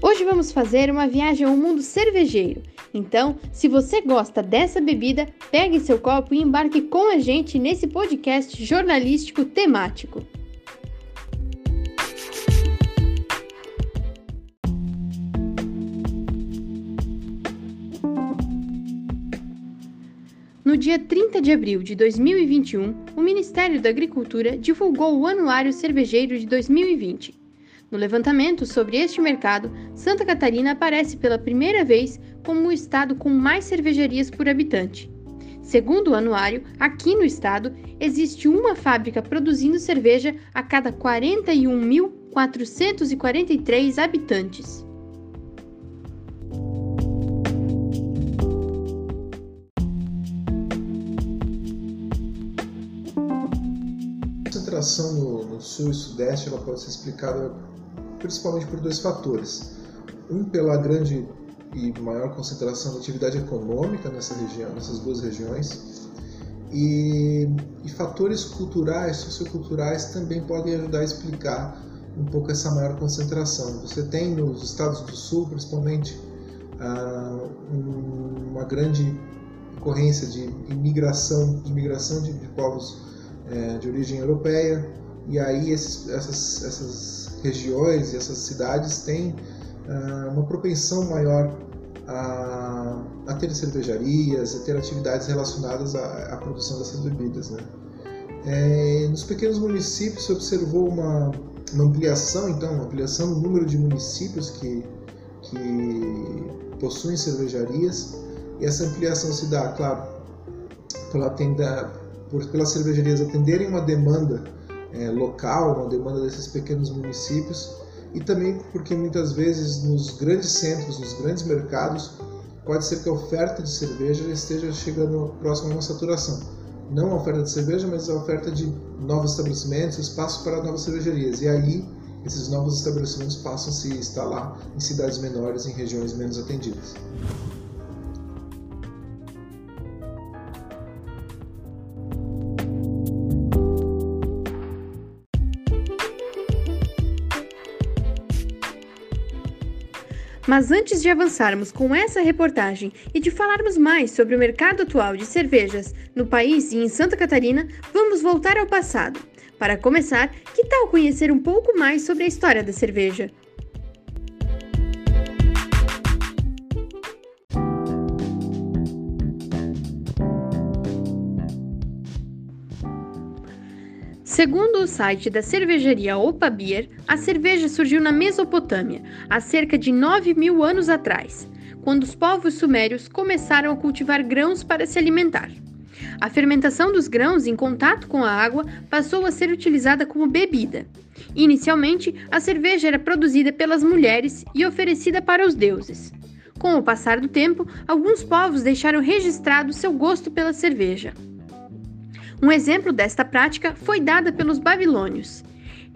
Hoje vamos fazer uma viagem ao mundo cervejeiro. Então, se você gosta dessa bebida, pegue seu copo e embarque com a gente nesse podcast jornalístico temático. Dia 30 de abril de 2021, o Ministério da Agricultura divulgou o Anuário Cervejeiro de 2020. No levantamento sobre este mercado, Santa Catarina aparece pela primeira vez como o estado com mais cervejarias por habitante. Segundo o anuário, aqui no estado existe uma fábrica produzindo cerveja a cada 41.443 habitantes. Concentração no, no sul e sudeste ela pode ser explicada principalmente por dois fatores. Um, pela grande e maior concentração da atividade econômica nessa região, nessas duas regiões, e, e fatores culturais, socioculturais também podem ajudar a explicar um pouco essa maior concentração. Você tem nos estados do sul, principalmente, ah, uma grande ocorrência de imigração, de imigração de, de povos é, de origem europeia, e aí esses, essas, essas regiões e essas cidades têm uh, uma propensão maior a, a, ter cervejarias, a ter atividades relacionadas à, à produção dessas bebidas. Né? É, nos pequenos municípios se observou uma, uma, ampliação, então, uma ampliação no número de municípios que, que possuem cervejarias, e essa ampliação se dá, claro, pela, tenda, por, pelas cervejarias atenderem uma demanda é, local, uma demanda desses pequenos municípios e também porque muitas vezes nos grandes centros, nos grandes mercados, pode ser que a oferta de cerveja esteja chegando próximo a uma saturação. Não a oferta de cerveja, mas a oferta de novos estabelecimentos, espaço para novas cervejarias. E aí, esses novos estabelecimentos passam a se instalar em cidades menores, em regiões menos atendidas. Mas antes de avançarmos com essa reportagem e de falarmos mais sobre o mercado atual de cervejas no país e em Santa Catarina, vamos voltar ao passado. Para começar, que tal conhecer um pouco mais sobre a história da cerveja? Segundo o site da cervejaria Opa Beer, a cerveja surgiu na Mesopotâmia, há cerca de 9 mil anos atrás, quando os povos sumérios começaram a cultivar grãos para se alimentar. A fermentação dos grãos em contato com a água passou a ser utilizada como bebida. Inicialmente, a cerveja era produzida pelas mulheres e oferecida para os deuses. Com o passar do tempo, alguns povos deixaram registrado seu gosto pela cerveja. Um exemplo desta prática foi dada pelos babilônios.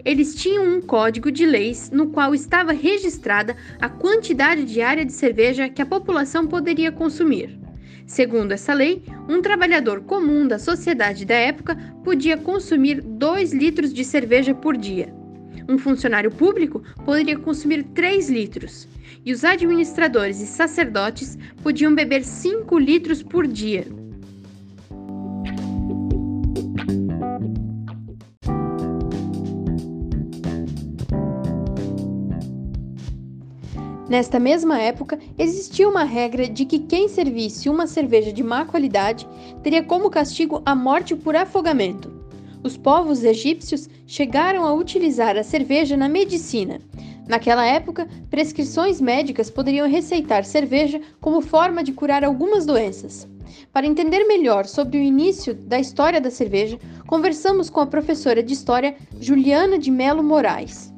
Eles tinham um código de leis no qual estava registrada a quantidade diária de cerveja que a população poderia consumir. Segundo essa lei, um trabalhador comum da sociedade da época podia consumir 2 litros de cerveja por dia. Um funcionário público poderia consumir 3 litros. E os administradores e sacerdotes podiam beber 5 litros por dia. Nesta mesma época, existia uma regra de que quem servisse uma cerveja de má qualidade teria como castigo a morte por afogamento. Os povos egípcios chegaram a utilizar a cerveja na medicina. Naquela época, prescrições médicas poderiam receitar cerveja como forma de curar algumas doenças. Para entender melhor sobre o início da história da cerveja, conversamos com a professora de História Juliana de Melo Moraes.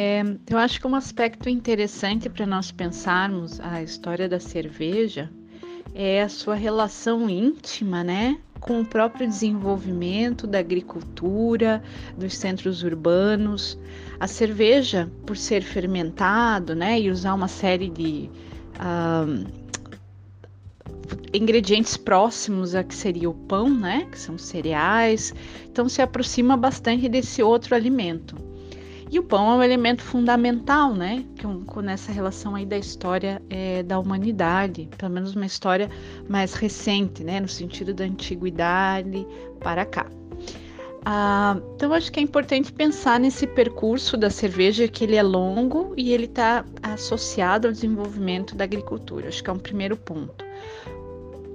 É, eu acho que um aspecto interessante para nós pensarmos a história da cerveja é a sua relação íntima, né, com o próprio desenvolvimento da agricultura, dos centros urbanos. A cerveja, por ser fermentado, né, e usar uma série de uh, ingredientes próximos a que seria o pão, né, que são cereais, então se aproxima bastante desse outro alimento. E o pão é um elemento fundamental, né? Com, nessa relação aí da história é, da humanidade, pelo menos uma história mais recente, né? No sentido da antiguidade para cá. Ah, então acho que é importante pensar nesse percurso da cerveja que ele é longo e ele está associado ao desenvolvimento da agricultura. Acho que é um primeiro ponto.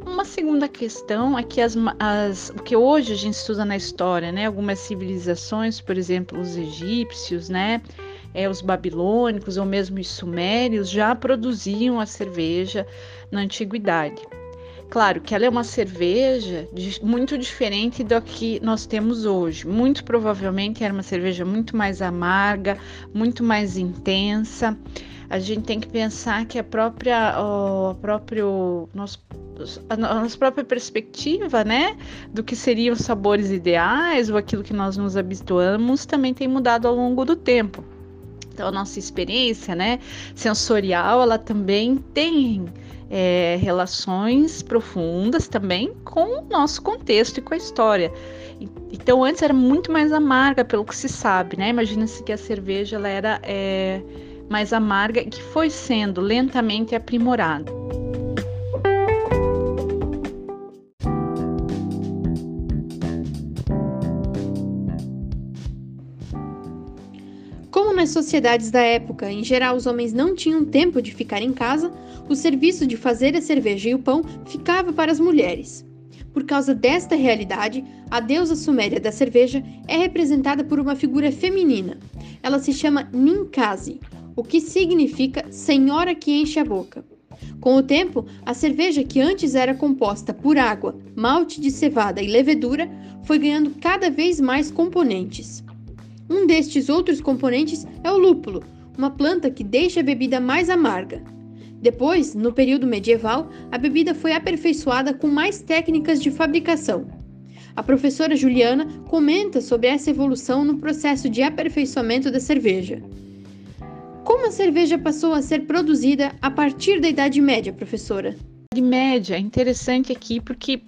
Uma segunda questão é que as, as, o que hoje a gente estuda na história, né? Algumas civilizações, por exemplo, os egípcios, né? É, os babilônicos ou mesmo os sumérios já produziam a cerveja na antiguidade. Claro que ela é uma cerveja muito diferente do que nós temos hoje. Muito provavelmente era uma cerveja muito mais amarga, muito mais intensa. A gente tem que pensar que a própria, o próprio nosso a nossa própria perspectiva, né, do que seriam sabores ideais ou aquilo que nós nos habituamos também tem mudado ao longo do tempo. Então, a nossa experiência, né, sensorial, ela também tem é, relações profundas também com o nosso contexto e com a história. Então, antes era muito mais amarga, pelo que se sabe, né? Imagina-se que a cerveja ela era é, mais amarga e que foi sendo lentamente aprimorada. nas sociedades da época, em geral, os homens não tinham tempo de ficar em casa, o serviço de fazer a cerveja e o pão ficava para as mulheres. Por causa desta realidade, a deusa suméria da cerveja é representada por uma figura feminina. Ela se chama Ninkasi, o que significa senhora que enche a boca. Com o tempo, a cerveja que antes era composta por água, malte de cevada e levedura foi ganhando cada vez mais componentes. Um destes outros componentes é o lúpulo, uma planta que deixa a bebida mais amarga. Depois, no período medieval, a bebida foi aperfeiçoada com mais técnicas de fabricação. A professora Juliana comenta sobre essa evolução no processo de aperfeiçoamento da cerveja. Como a cerveja passou a ser produzida a partir da Idade Média, professora? Idade Média é interessante aqui porque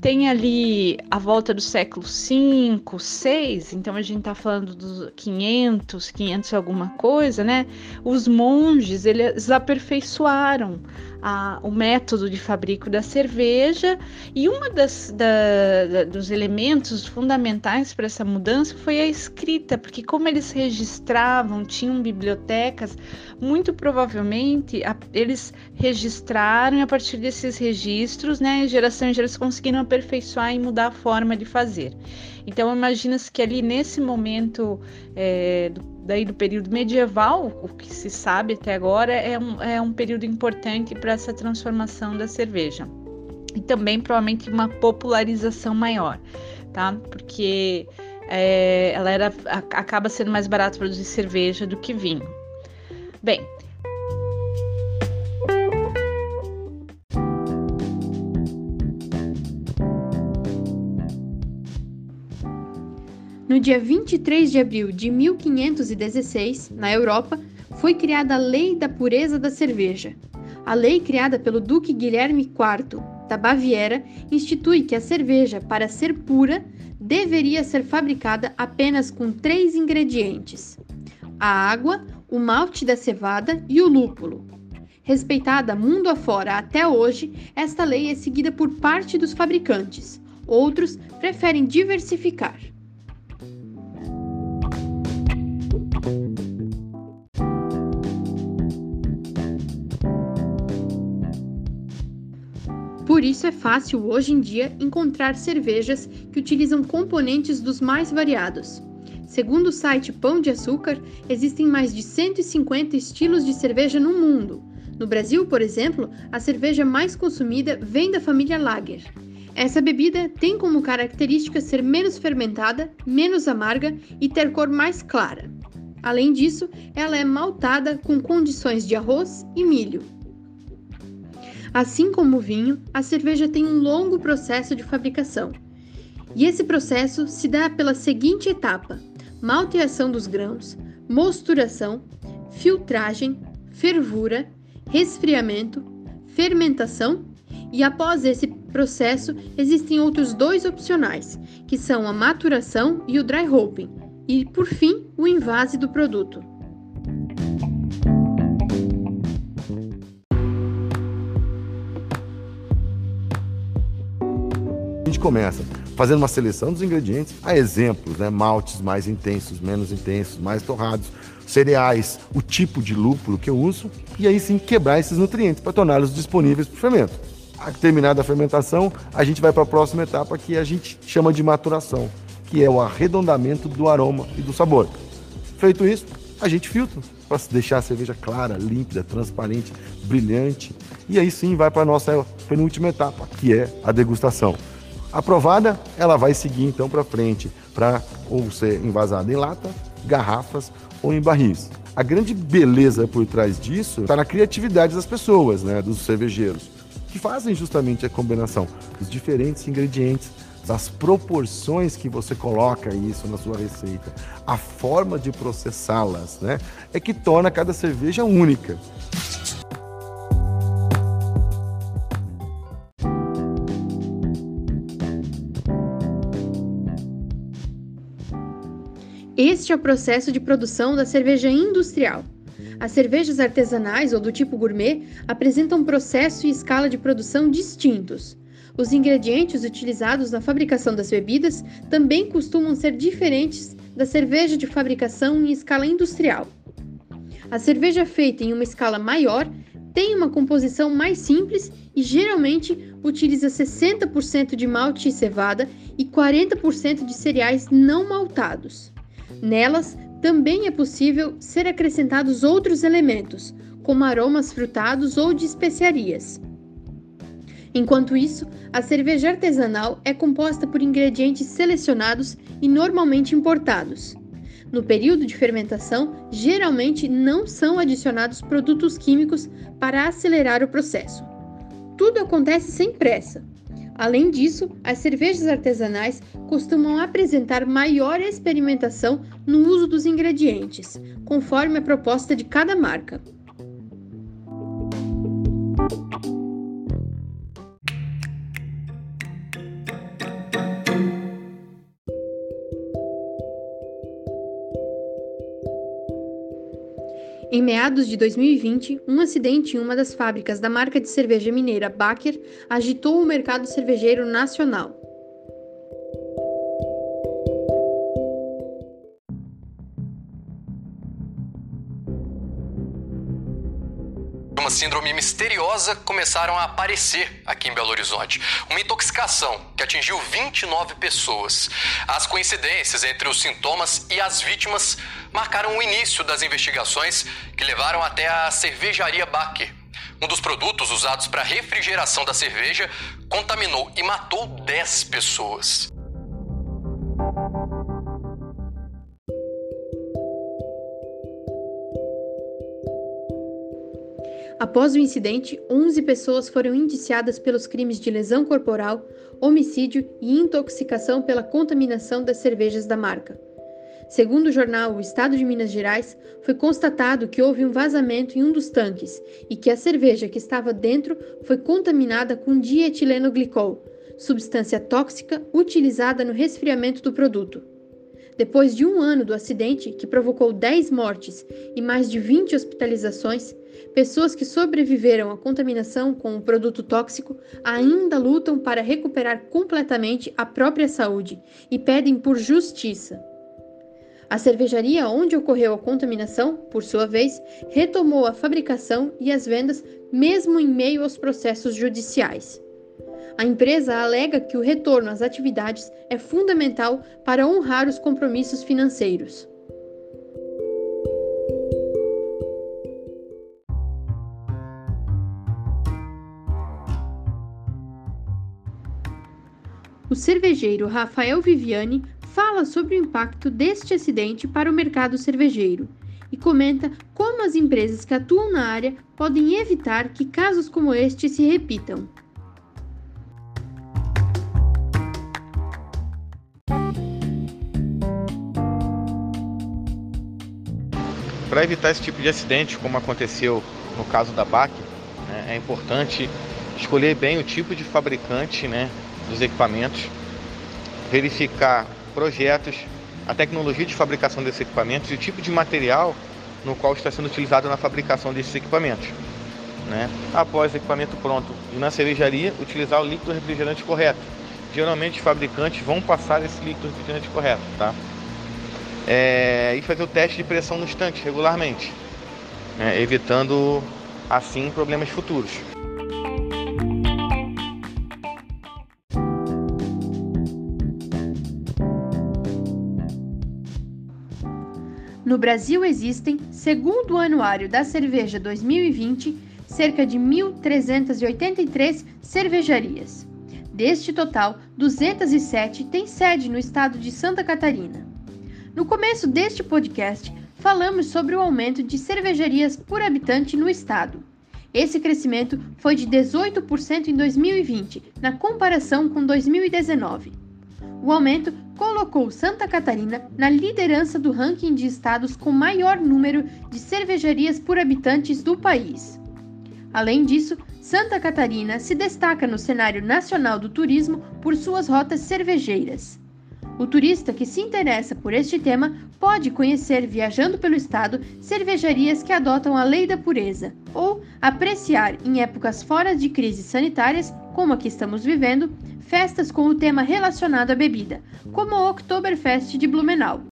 tem ali a volta do século 5, 6, então a gente está falando dos 500, 500 alguma coisa, né? Os monges, eles aperfeiçoaram a, o método de fabrico da cerveja e da, da, dos elementos fundamentais para essa mudança foi a escrita, porque como eles registravam, tinham bibliotecas, muito provavelmente a, eles registraram e a partir desses registros, né, geração em geração conseguiram aperfeiçoar e mudar a forma de fazer. Então imagina-se que ali nesse momento é, do daí do período medieval, o que se sabe até agora, é um, é um período importante para essa transformação da cerveja. E também provavelmente uma popularização maior, tá? Porque é, ela era, acaba sendo mais barato produzir cerveja do que vinho. Bem, No dia 23 de abril de 1516, na Europa, foi criada a Lei da Pureza da Cerveja. A lei criada pelo Duque Guilherme IV da Baviera institui que a cerveja, para ser pura, deveria ser fabricada apenas com três ingredientes: a água, o malte da cevada e o lúpulo. Respeitada mundo afora até hoje, esta lei é seguida por parte dos fabricantes. Outros preferem diversificar. Por isso é fácil hoje em dia encontrar cervejas que utilizam componentes dos mais variados. Segundo o site Pão de Açúcar, existem mais de 150 estilos de cerveja no mundo. No Brasil, por exemplo, a cerveja mais consumida vem da família Lager. Essa bebida tem como característica ser menos fermentada, menos amarga e ter cor mais clara. Além disso, ela é maltada com condições de arroz e milho. Assim como o vinho, a cerveja tem um longo processo de fabricação. E esse processo se dá pela seguinte etapa: malteação dos grãos, mosturação, filtragem, fervura, resfriamento, fermentação e após esse processo existem outros dois opcionais, que são a maturação e o dry hopping, e por fim o invase do produto. Começa fazendo uma seleção dos ingredientes, há exemplos, né? maltes mais intensos, menos intensos, mais torrados, cereais, o tipo de lúpulo que eu uso, e aí sim quebrar esses nutrientes para torná-los disponíveis para o fermento. Terminada a fermentação, a gente vai para a próxima etapa que a gente chama de maturação, que é o arredondamento do aroma e do sabor. Feito isso, a gente filtra para deixar a cerveja clara, límpida, transparente, brilhante. E aí sim vai para a nossa penúltima etapa, que é a degustação. Aprovada, ela vai seguir então para frente, para ou ser envasada em lata, garrafas ou em barris. A grande beleza por trás disso está na criatividade das pessoas, né, dos cervejeiros, que fazem justamente a combinação dos diferentes ingredientes, das proporções que você coloca isso na sua receita, a forma de processá-las, né, é que torna cada cerveja única. Este é o processo de produção da cerveja industrial. As cervejas artesanais ou do tipo gourmet apresentam processo e escala de produção distintos. Os ingredientes utilizados na fabricação das bebidas também costumam ser diferentes da cerveja de fabricação em escala industrial. A cerveja feita em uma escala maior tem uma composição mais simples e geralmente utiliza 60% de malte e cevada e 40% de cereais não maltados. Nelas também é possível ser acrescentados outros elementos, como aromas frutados ou de especiarias. Enquanto isso, a cerveja artesanal é composta por ingredientes selecionados e normalmente importados. No período de fermentação, geralmente não são adicionados produtos químicos para acelerar o processo. Tudo acontece sem pressa, Além disso, as cervejas artesanais costumam apresentar maior experimentação no uso dos ingredientes, conforme a proposta de cada marca. Em meados de 2020, um acidente em uma das fábricas da marca de cerveja mineira Baker agitou o mercado cervejeiro nacional. Síndrome misteriosa começaram a aparecer aqui em Belo Horizonte. Uma intoxicação que atingiu 29 pessoas. As coincidências entre os sintomas e as vítimas marcaram o início das investigações que levaram até a cervejaria Baker. Um dos produtos usados para refrigeração da cerveja contaminou e matou 10 pessoas. Após o incidente, 11 pessoas foram indiciadas pelos crimes de lesão corporal, homicídio e intoxicação pela contaminação das cervejas da marca. Segundo o jornal O Estado de Minas Gerais, foi constatado que houve um vazamento em um dos tanques e que a cerveja que estava dentro foi contaminada com dietilenoglicol, substância tóxica utilizada no resfriamento do produto. Depois de um ano do acidente, que provocou 10 mortes e mais de 20 hospitalizações, pessoas que sobreviveram à contaminação com o produto tóxico ainda lutam para recuperar completamente a própria saúde e pedem por justiça. A cervejaria onde ocorreu a contaminação, por sua vez, retomou a fabricação e as vendas mesmo em meio aos processos judiciais. A empresa alega que o retorno às atividades é fundamental para honrar os compromissos financeiros. O cervejeiro Rafael Viviani fala sobre o impacto deste acidente para o mercado cervejeiro e comenta como as empresas que atuam na área podem evitar que casos como este se repitam. Para evitar esse tipo de acidente, como aconteceu no caso da BAC, né, é importante escolher bem o tipo de fabricante né, dos equipamentos, verificar projetos, a tecnologia de fabricação desses equipamentos e o tipo de material no qual está sendo utilizado na fabricação desses equipamentos. Né? Após o equipamento pronto e na cervejaria, utilizar o líquido refrigerante correto. Geralmente os fabricantes vão passar esse líquido refrigerante correto, tá? É, e fazer o teste de pressão no estante regularmente, né? evitando assim problemas futuros. No Brasil existem, segundo o Anuário da Cerveja 2020, cerca de 1.383 cervejarias. Deste total, 207 têm sede no estado de Santa Catarina. No começo deste podcast, falamos sobre o aumento de cervejarias por habitante no estado. Esse crescimento foi de 18% em 2020, na comparação com 2019. O aumento colocou Santa Catarina na liderança do ranking de estados com maior número de cervejarias por habitantes do país. Além disso, Santa Catarina se destaca no cenário nacional do turismo por suas rotas cervejeiras. O turista que se interessa por este tema pode conhecer, viajando pelo estado, cervejarias que adotam a lei da pureza, ou apreciar, em épocas fora de crises sanitárias, como a que estamos vivendo, festas com o tema relacionado à bebida, como o Oktoberfest de Blumenau.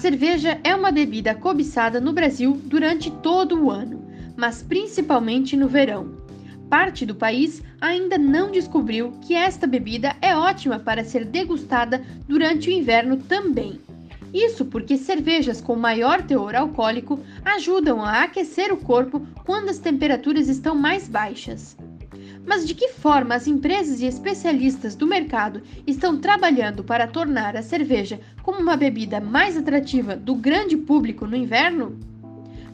Cerveja é uma bebida cobiçada no Brasil durante todo o ano, mas principalmente no verão. Parte do país ainda não descobriu que esta bebida é ótima para ser degustada durante o inverno também. Isso porque cervejas com maior teor alcoólico ajudam a aquecer o corpo quando as temperaturas estão mais baixas. Mas de que forma as empresas e especialistas do mercado estão trabalhando para tornar a cerveja como uma bebida mais atrativa do grande público no inverno?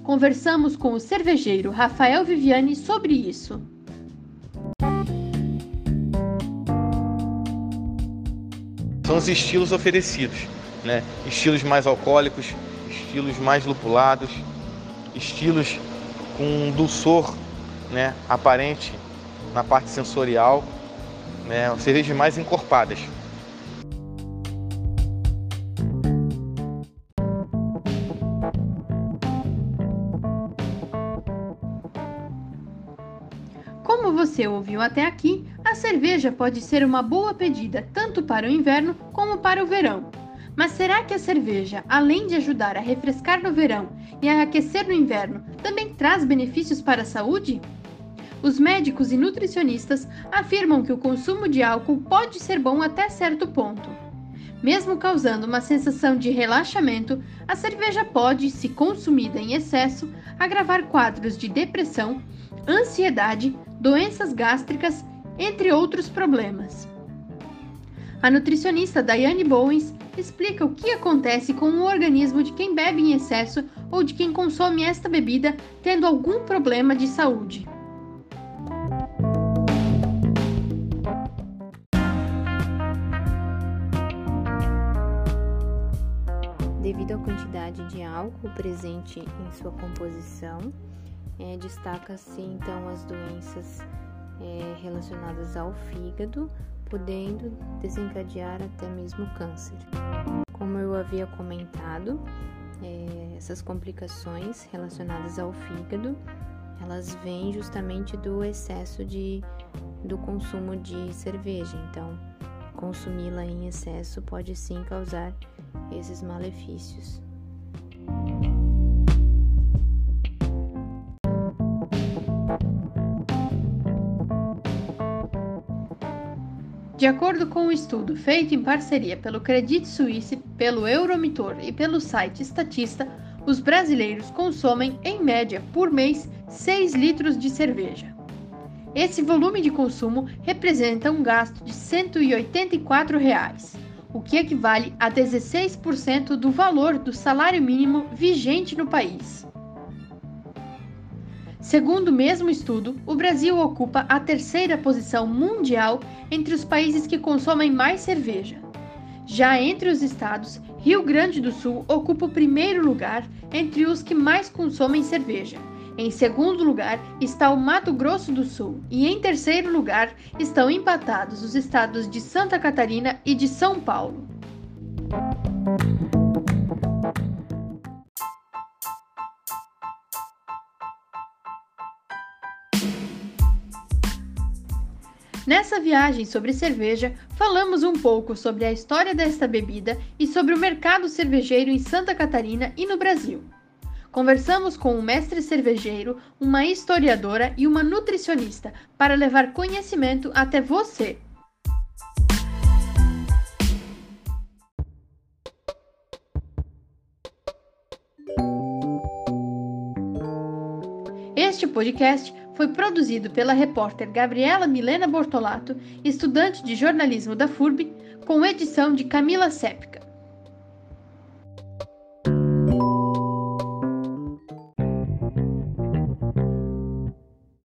Conversamos com o cervejeiro Rafael Viviani sobre isso. São os estilos oferecidos, né? Estilos mais alcoólicos, estilos mais lupulados, estilos com um dulçor, né, aparente na parte sensorial, né, cervejas mais encorpadas. Como você ouviu até aqui, a cerveja pode ser uma boa pedida tanto para o inverno como para o verão. Mas será que a cerveja, além de ajudar a refrescar no verão e a aquecer no inverno, também traz benefícios para a saúde? Os médicos e nutricionistas afirmam que o consumo de álcool pode ser bom até certo ponto. Mesmo causando uma sensação de relaxamento, a cerveja pode, se consumida em excesso, agravar quadros de depressão, ansiedade, doenças gástricas, entre outros problemas. A nutricionista Diane Bowens explica o que acontece com o organismo de quem bebe em excesso ou de quem consome esta bebida tendo algum problema de saúde. Quantidade de álcool presente em sua composição, é, destaca-se então as doenças é, relacionadas ao fígado, podendo desencadear até mesmo câncer. Como eu havia comentado, é, essas complicações relacionadas ao fígado, elas vêm justamente do excesso de, do consumo de cerveja. Então, consumi-la em excesso pode sim causar esses malefícios. De acordo com um estudo feito em parceria pelo Credit Suisse, pelo Euromonitor e pelo site Estatista, os brasileiros consomem, em média, por mês, 6 litros de cerveja. Esse volume de consumo representa um gasto de 184 reais, o que equivale a 16% do valor do salário mínimo vigente no país. Segundo o mesmo estudo, o Brasil ocupa a terceira posição mundial entre os países que consomem mais cerveja. Já entre os estados, Rio Grande do Sul ocupa o primeiro lugar entre os que mais consomem cerveja, em segundo lugar está o Mato Grosso do Sul e em terceiro lugar estão empatados os estados de Santa Catarina e de São Paulo. Nessa viagem sobre cerveja, falamos um pouco sobre a história desta bebida e sobre o mercado cervejeiro em Santa Catarina e no Brasil. Conversamos com um mestre cervejeiro, uma historiadora e uma nutricionista para levar conhecimento até você. Este podcast foi produzido pela repórter Gabriela Milena Bortolato, estudante de jornalismo da FURB, com edição de Camila Séptica.